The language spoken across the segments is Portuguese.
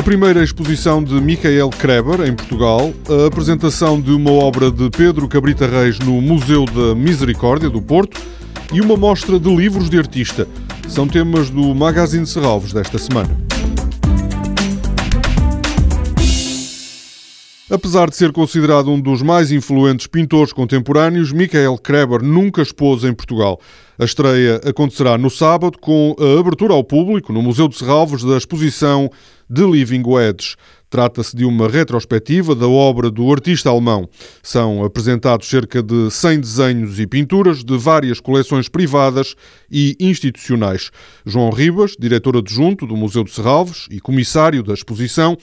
primeira exposição de Michael Kreber em Portugal, a apresentação de uma obra de Pedro Cabrita Reis no Museu da Misericórdia do Porto e uma mostra de livros de artista. São temas do Magazine Serralves desta semana. Apesar de ser considerado um dos mais influentes pintores contemporâneos, Michael Kreber nunca expôs em Portugal. A estreia acontecerá no sábado com a abertura ao público no Museu de Serralves da exposição The Living Wedge. Trata-se de uma retrospectiva da obra do artista alemão. São apresentados cerca de 100 desenhos e pinturas de várias coleções privadas e institucionais. João Ribas, diretor adjunto do Museu de Serralves e comissário da exposição,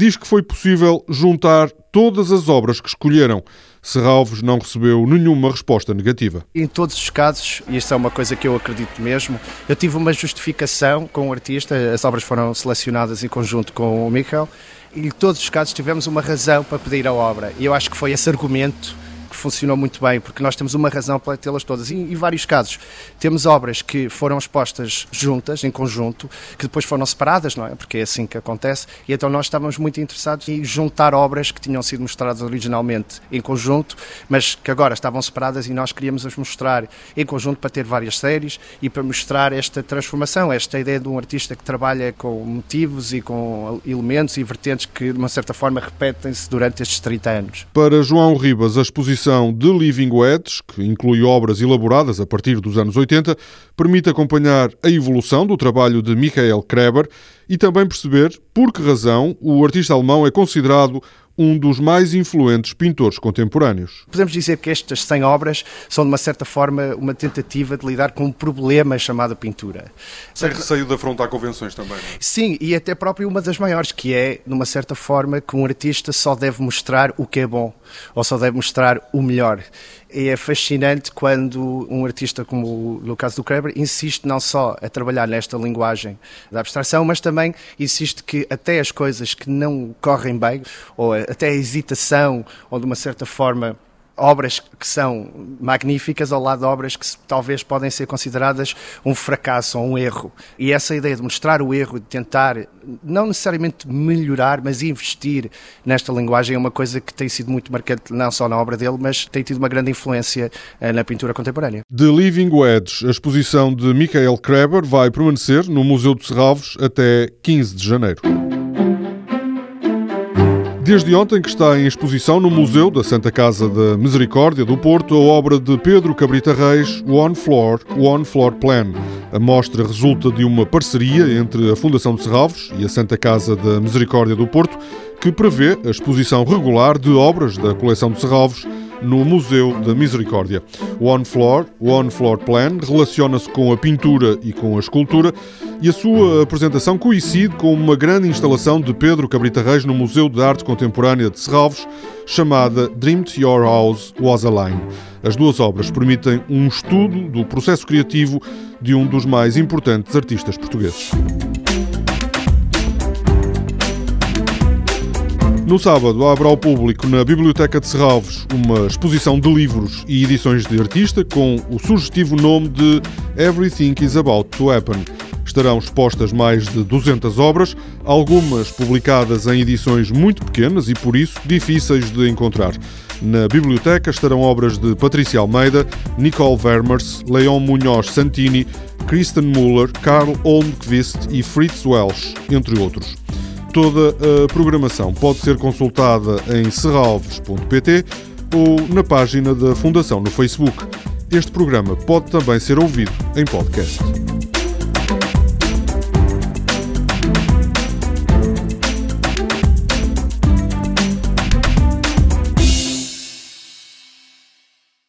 diz que foi possível juntar todas as obras que escolheram. Serralves não recebeu nenhuma resposta negativa. Em todos os casos, e isto é uma coisa que eu acredito mesmo, eu tive uma justificação com o artista, as obras foram selecionadas em conjunto com o Michael, e em todos os casos tivemos uma razão para pedir a obra. E eu acho que foi esse argumento que funcionou muito bem, porque nós temos uma razão para tê-las todas. E vários casos, temos obras que foram expostas juntas, em conjunto, que depois foram separadas, não é? Porque é assim que acontece. E então nós estávamos muito interessados em juntar obras que tinham sido mostradas originalmente em conjunto, mas que agora estavam separadas e nós queríamos as mostrar em conjunto para ter várias séries e para mostrar esta transformação, esta ideia de um artista que trabalha com motivos e com elementos e vertentes que, de uma certa forma, repetem-se durante estes 30 anos. Para João Ribas, a exposição exposição The Living Wedge, que inclui obras elaboradas a partir dos anos 80, permite acompanhar a evolução do trabalho de Michael Kreber e também perceber por que razão o artista alemão é considerado um dos mais influentes pintores contemporâneos. Podemos dizer que estas 100 obras são, de uma certa forma, uma tentativa de lidar com um problema chamado pintura. Sem receio de afrontar convenções também. Não? É? Sim, e até próprio uma das maiores, que é, de uma certa forma, que um artista só deve mostrar o que é bom, ou só deve mostrar o melhor. E é fascinante quando um artista como no caso do Kreber insiste não só a trabalhar nesta linguagem da abstração, mas também insiste que até as coisas que não correm bem, ou até a hesitação, ou de uma certa forma obras que são magníficas ao lado de obras que talvez podem ser consideradas um fracasso ou um erro. E essa ideia de mostrar o erro, de tentar não necessariamente melhorar, mas investir nesta linguagem é uma coisa que tem sido muito marcante não só na obra dele, mas tem tido uma grande influência eh, na pintura contemporânea. The Living Wedge, a exposição de Michael Kreber, vai permanecer no Museu de Serralves até 15 de janeiro. Desde ontem que está em exposição no Museu da Santa Casa da Misericórdia do Porto a obra de Pedro Cabrita Reis, One Floor, One Floor Plan. A mostra resulta de uma parceria entre a Fundação de Serralves e a Santa Casa da Misericórdia do Porto, que prevê a exposição regular de obras da coleção de Serralves no Museu da Misericórdia. One Floor, One Floor Plan relaciona-se com a pintura e com a escultura e a sua apresentação coincide com uma grande instalação de Pedro Cabrita Reis no Museu de Arte Contemporânea de Serralves, chamada Dreamed Your House Was a Line. As duas obras permitem um estudo do processo criativo de um dos mais importantes artistas portugueses. No sábado, abre ao público na Biblioteca de Serralves uma exposição de livros e edições de artista com o sugestivo nome de Everything is About to Happen. Estarão expostas mais de 200 obras, algumas publicadas em edições muito pequenas e, por isso, difíceis de encontrar. Na biblioteca estarão obras de Patrícia Almeida, Nicole Vermers, Leon Munhoz Santini, Kristen Muller, Karl Olmqvist e Fritz Welsh, entre outros. Toda a programação pode ser consultada em serralves.pt ou na página da Fundação no Facebook. Este programa pode também ser ouvido em podcast.